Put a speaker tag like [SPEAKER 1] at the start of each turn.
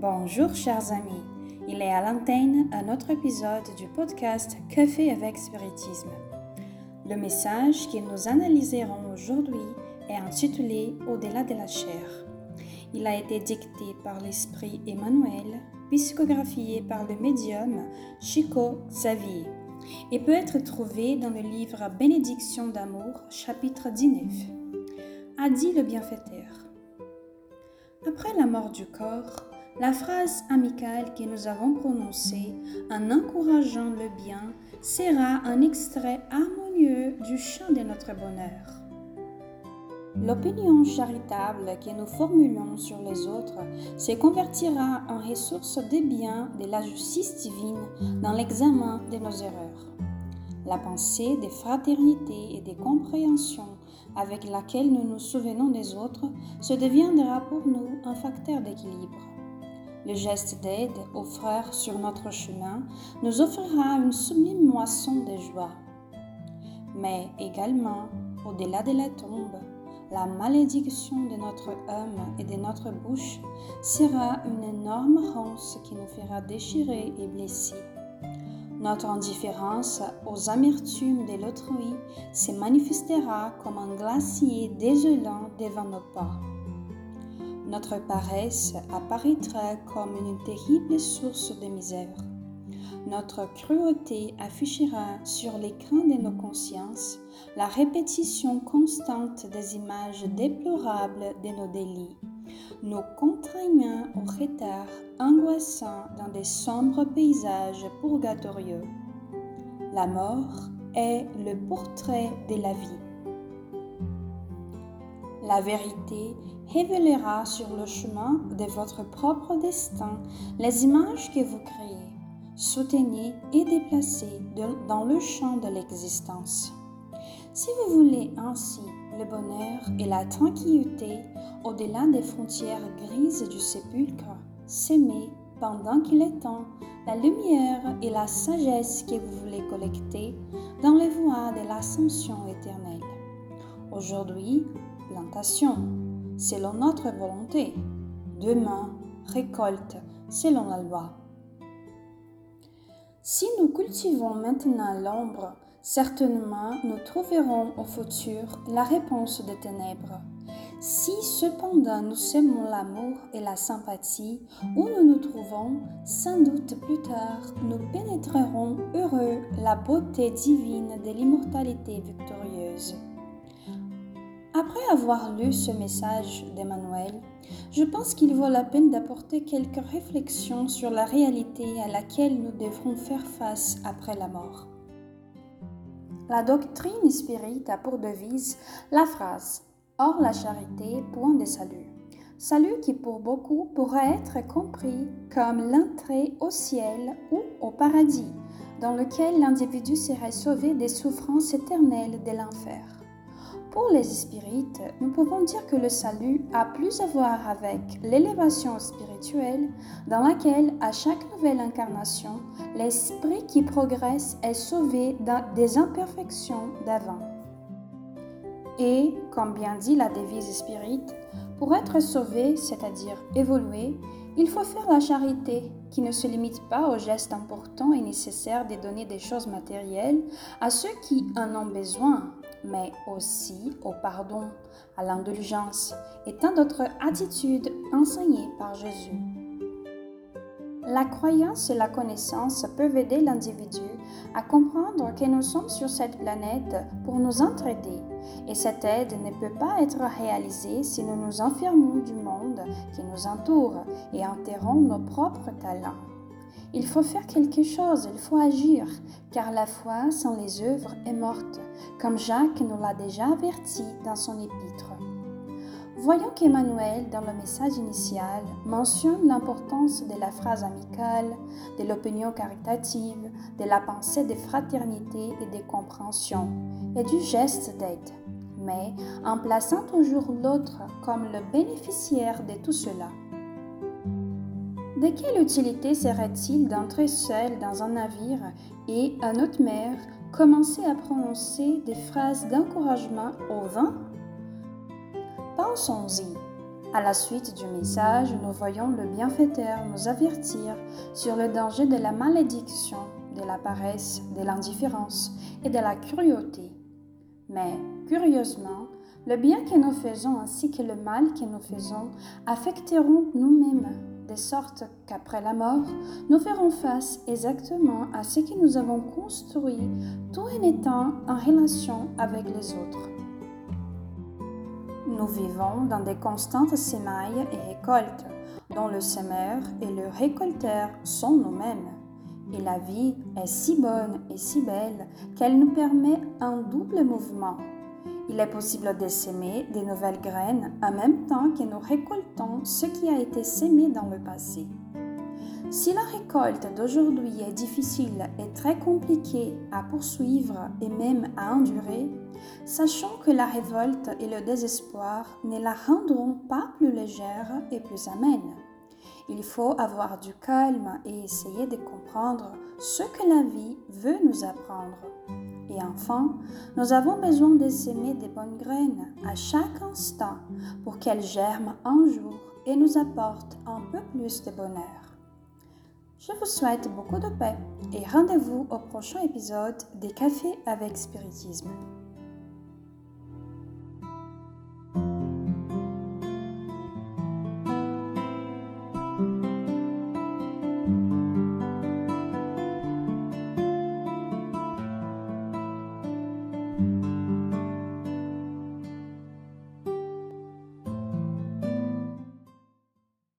[SPEAKER 1] Bonjour chers amis, il est à l'antenne un autre épisode du podcast Café avec Spiritisme. Le message que nous analyserons aujourd'hui est intitulé Au-delà de la chair. Il a été dicté par l'esprit Emmanuel, psychographié par le médium Chico Xavier et peut être trouvé dans le livre Bénédiction d'amour, chapitre 19. A dit le bienfaiteur. Après la mort du corps, la phrase amicale que nous avons prononcée en encourageant le bien sera un extrait harmonieux du chant de notre bonheur. L'opinion charitable que nous formulons sur les autres se convertira en ressource des biens de la justice divine dans l'examen de nos erreurs. La pensée de fraternité et de compréhension avec laquelle nous nous souvenons des autres se deviendra pour nous un facteur d'équilibre. Le geste d'aide aux frères sur notre chemin nous offrira une sublime moisson de joie. Mais également, au-delà de la tombe, la malédiction de notre âme et de notre bouche sera une énorme ronce qui nous fera déchirer et blesser. Notre indifférence aux amertumes de l'autrui se manifestera comme un glacier désolant devant nos pas. Notre paresse apparaîtra comme une terrible source de misère. Notre cruauté affichera sur l'écran de nos consciences la répétition constante des images déplorables de nos délits, nous contraignant au retard angoissant dans des sombres paysages purgatorieux. La mort est le portrait de la vie. La vérité révélera sur le chemin de votre propre destin les images que vous créez soutenez et déplacez dans le champ de l'existence. Si vous voulez ainsi le bonheur et la tranquillité au-delà des frontières grises du sépulcre, s'aimer pendant qu'il est temps la lumière et la sagesse que vous voulez collecter dans les voies de l'ascension éternelle. Aujourd'hui, plantation, selon notre volonté. Demain, récolte, selon la loi. Si nous cultivons maintenant l'ombre, certainement nous trouverons au futur la réponse des ténèbres. Si cependant nous semons l'amour et la sympathie où nous nous trouvons, sans doute plus tard nous pénétrerons heureux la beauté divine de l'immortalité victorieuse. Après avoir lu ce message d'Emmanuel, je pense qu'il vaut la peine d'apporter quelques réflexions sur la réalité à laquelle nous devrons faire face après la mort. La doctrine spirit a pour devise la phrase Hors la charité, point de salut. Salut qui pour beaucoup pourrait être compris comme l'entrée au ciel ou au paradis, dans lequel l'individu serait sauvé des souffrances éternelles de l'enfer. Pour les spirites, nous pouvons dire que le salut a plus à voir avec l'élévation spirituelle dans laquelle, à chaque nouvelle incarnation, l'esprit qui progresse est sauvé des imperfections d'avant. Et, comme bien dit la devise spirit, pour être sauvé, c'est-à-dire évoluer, il faut faire la charité, qui ne se limite pas aux gestes importants et nécessaires de donner des choses matérielles à ceux qui en ont besoin, mais aussi au pardon, à l'indulgence et tant d'autres attitudes enseignées par Jésus. La croyance et la connaissance peuvent aider l'individu à comprendre que nous sommes sur cette planète pour nous entraider, et cette aide ne peut pas être réalisée si nous nous enfermons du monde qui nous entoure et enterrons nos propres talents. Il faut faire quelque chose, il faut agir, car la foi sans les œuvres est morte, comme Jacques nous l'a déjà averti dans son épître. Voyons qu'Emmanuel, dans le message initial, mentionne l'importance de la phrase amicale, de l'opinion caritative, de la pensée de fraternité et de compréhension, et du geste d'aide, mais en plaçant toujours l'autre comme le bénéficiaire de tout cela. De quelle utilité serait-il d'entrer seul dans un navire et, à notre mer, commencer à prononcer des phrases d'encouragement au vent? Pensons-y. À la suite du message, nous voyons le bienfaiteur nous avertir sur le danger de la malédiction, de la paresse, de l'indifférence et de la cruauté. Mais, curieusement, le bien que nous faisons ainsi que le mal que nous faisons affecteront nous-mêmes, de sorte qu'après la mort, nous ferons face exactement à ce que nous avons construit tout en étant en relation avec les autres. Nous vivons dans des constantes semailles et récoltes, dont le semeur et le récolteur sont nous-mêmes. Et la vie est si bonne et si belle qu'elle nous permet un double mouvement. Il est possible de s'aimer des nouvelles graines en même temps que nous récoltons ce qui a été sémé dans le passé. Si la récolte d'aujourd'hui est difficile et très compliquée à poursuivre et même à endurer, sachons que la révolte et le désespoir ne la rendront pas plus légère et plus amène. Il faut avoir du calme et essayer de comprendre ce que la vie veut nous apprendre. Et enfin, nous avons besoin de s'aimer des bonnes graines à chaque instant pour qu'elles germent un jour et nous apportent un peu plus de bonheur. Je vous souhaite beaucoup de paix et rendez-vous au prochain épisode des Cafés avec Spiritisme.